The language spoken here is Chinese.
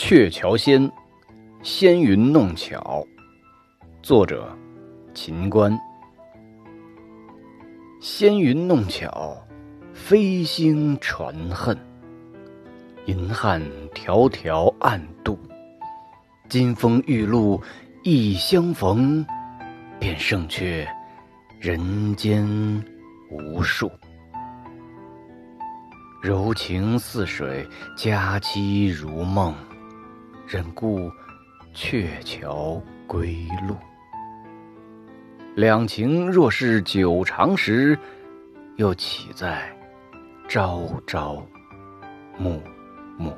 鹊桥仙》，仙云弄巧。作者：秦观。仙云弄巧，飞星传恨。银汉迢迢暗度，金风玉露一相逢，便胜却人间无数。柔情似水，佳期如梦，忍顾鹊桥归路。两情若是久长时，又岂在朝朝暮暮。